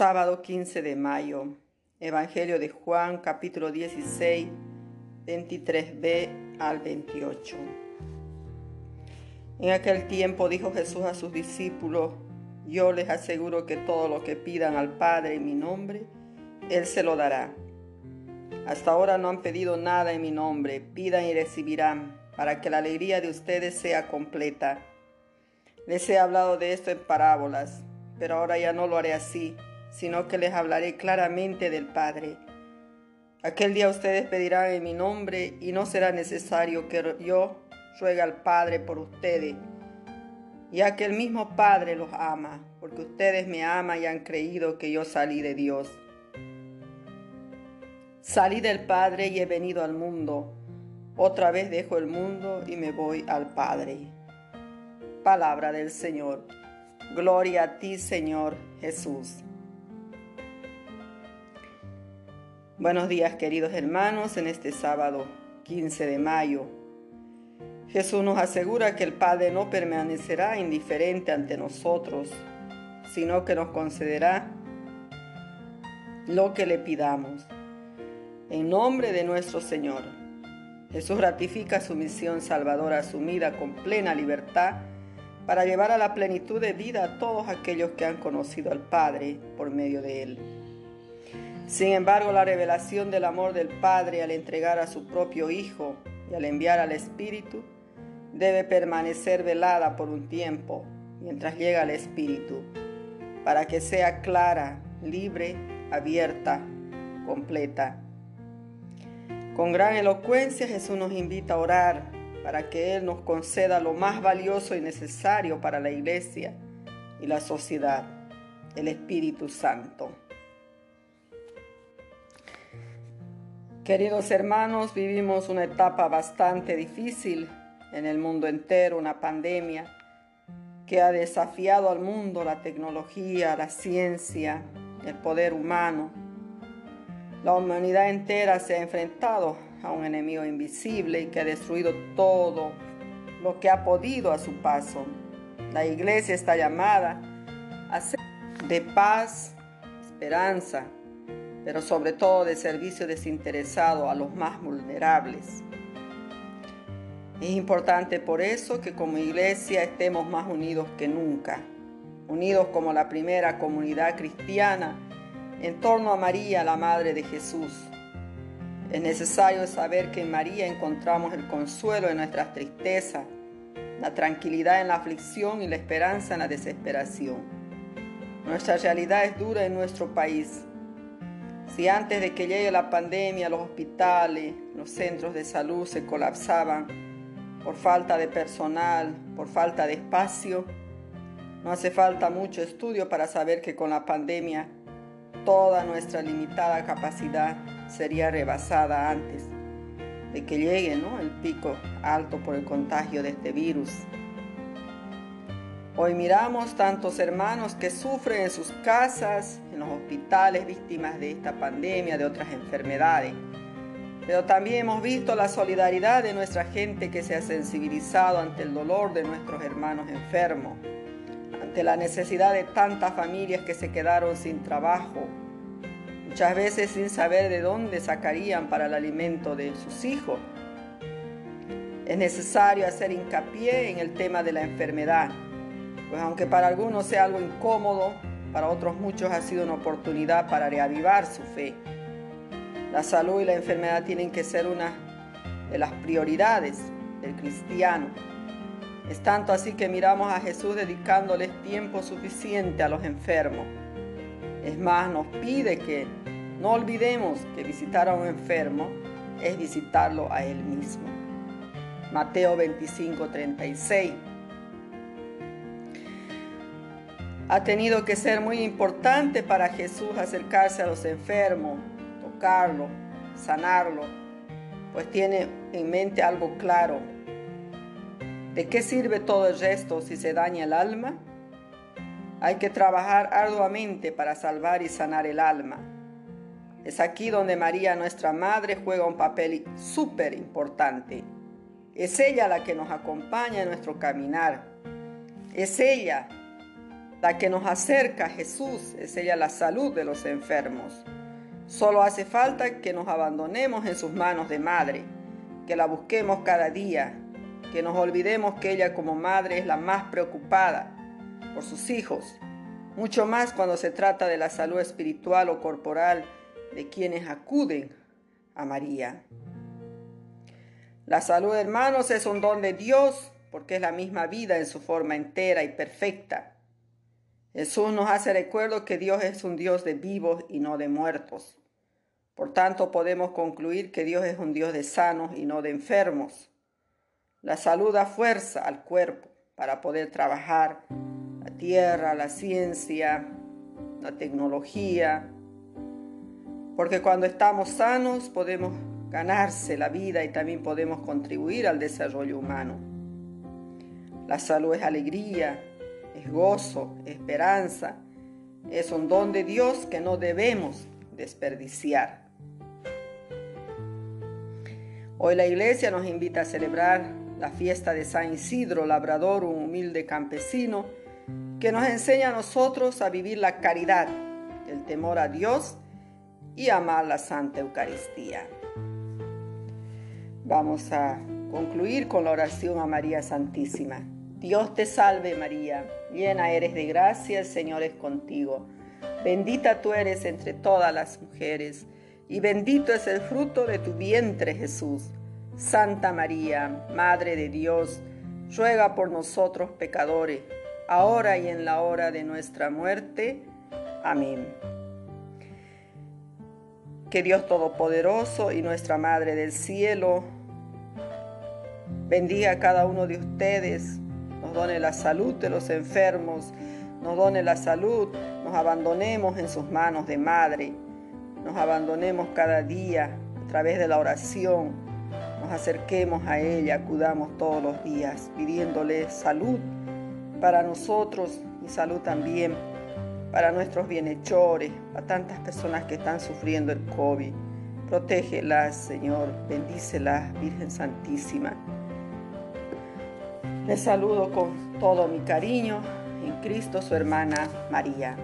Sábado 15 de mayo. Evangelio de Juan, capítulo 16, 23b al 28. En aquel tiempo dijo Jesús a sus discípulos, yo les aseguro que todo lo que pidan al Padre en mi nombre, Él se lo dará. Hasta ahora no han pedido nada en mi nombre, pidan y recibirán, para que la alegría de ustedes sea completa. Les he hablado de esto en parábolas, pero ahora ya no lo haré así, sino que les hablaré claramente del Padre. Aquel día ustedes pedirán en mi nombre y no será necesario que yo ruegue al Padre por ustedes, ya que el mismo Padre los ama, porque ustedes me aman y han creído que yo salí de Dios. Salí del Padre y he venido al mundo. Otra vez dejo el mundo y me voy al Padre. Palabra del Señor. Gloria a ti, Señor Jesús. Buenos días, queridos hermanos, en este sábado 15 de mayo. Jesús nos asegura que el Padre no permanecerá indiferente ante nosotros, sino que nos concederá lo que le pidamos. En nombre de nuestro Señor, Jesús ratifica su misión salvadora asumida con plena libertad para llevar a la plenitud de vida a todos aquellos que han conocido al Padre por medio de Él. Sin embargo, la revelación del amor del Padre al entregar a su propio Hijo y al enviar al Espíritu debe permanecer velada por un tiempo mientras llega el Espíritu, para que sea clara, libre, abierta, completa. Con gran elocuencia Jesús nos invita a orar para que Él nos conceda lo más valioso y necesario para la iglesia y la sociedad, el Espíritu Santo. Queridos hermanos, vivimos una etapa bastante difícil en el mundo entero, una pandemia que ha desafiado al mundo la tecnología, la ciencia, el poder humano. La humanidad entera se ha enfrentado a un enemigo invisible y que ha destruido todo lo que ha podido a su paso. La iglesia está llamada a ser de paz, esperanza, pero sobre todo de servicio desinteresado a los más vulnerables. Es importante por eso que como iglesia estemos más unidos que nunca, unidos como la primera comunidad cristiana en torno a María, la Madre de Jesús, es necesario saber que en María encontramos el consuelo en nuestras tristezas, la tranquilidad en la aflicción y la esperanza en la desesperación. Nuestra realidad es dura en nuestro país. Si antes de que llegue la pandemia los hospitales, los centros de salud se colapsaban por falta de personal, por falta de espacio, no hace falta mucho estudio para saber que con la pandemia toda nuestra limitada capacidad sería rebasada antes de que llegue el pico alto por el contagio de este virus. Hoy miramos tantos hermanos que sufren en sus casas, los hospitales, víctimas de esta pandemia, de otras enfermedades. Pero también hemos visto la solidaridad de nuestra gente que se ha sensibilizado ante el dolor de nuestros hermanos enfermos, ante la necesidad de tantas familias que se quedaron sin trabajo, muchas veces sin saber de dónde sacarían para el alimento de sus hijos. Es necesario hacer hincapié en el tema de la enfermedad, pues aunque para algunos sea algo incómodo, para otros muchos ha sido una oportunidad para reavivar su fe. La salud y la enfermedad tienen que ser una de las prioridades del cristiano. Es tanto así que miramos a Jesús dedicándoles tiempo suficiente a los enfermos es más, nos pide que no olvidemos que visitar a un enfermo es visitarlo a él mismo. Mateo 25, 36. Ha tenido que ser muy importante para Jesús acercarse a los enfermos, tocarlo, sanarlo, pues tiene en mente algo claro. ¿De qué sirve todo el resto si se daña el alma? Hay que trabajar arduamente para salvar y sanar el alma. Es aquí donde María, nuestra Madre, juega un papel súper importante. Es ella la que nos acompaña en nuestro caminar. Es ella La que nos acerca a Jesús es ella la salud de los enfermos. Solo hace falta que nos abandonemos en sus manos de madre, que la busquemos cada día, que nos olvidemos que ella como madre es la más preocupada por sus hijos, mucho más cuando se trata de la salud espiritual o corporal de quienes acuden a María. La salud, hermanos, es un don de Dios porque es la misma vida en su forma entera y perfecta. Jesús nos hace recuerdo que Dios es un Dios de vivos y no de muertos. Por tanto, podemos concluir que Dios es un Dios de sanos y no de enfermos. La salud da fuerza al cuerpo para poder trabajar la tierra, la ciencia, la tecnología, porque cuando estamos sanos podemos ganarse la vida y también podemos contribuir al desarrollo humano. La salud es alegría, es gozo, esperanza, es un don de Dios que no debemos desperdiciar. Hoy la iglesia nos invita a celebrar la fiesta de San Isidro Labrador, un humilde campesino, que nos enseña a nosotros a vivir la caridad, el temor a Dios y amar la Santa Eucaristía. Vamos a concluir con la oración a María Santísima. Dios te salve María, llena eres de gracia, el Señor es contigo. Bendita tú eres entre todas las mujeres, y bendito es el fruto de tu vientre Jesús. Santa María, Madre de Dios, ruega por nosotros pecadores, ahora y en la hora de nuestra muerte. Amén. Que Dios Todopoderoso y nuestra Madre del Cielo bendiga a cada uno de ustedes, nos done la salud de los enfermos, nos done la salud, nos abandonemos en sus manos de Madre, nos abandonemos cada día a través de la oración, nos acerquemos a ella, acudamos todos los días pidiéndole salud para nosotros y salud también para nuestros bienhechores, a tantas personas que están sufriendo el COVID. Protégelas, Señor, bendícelas, Virgen Santísima. Les saludo con todo mi cariño en Cristo, su hermana María.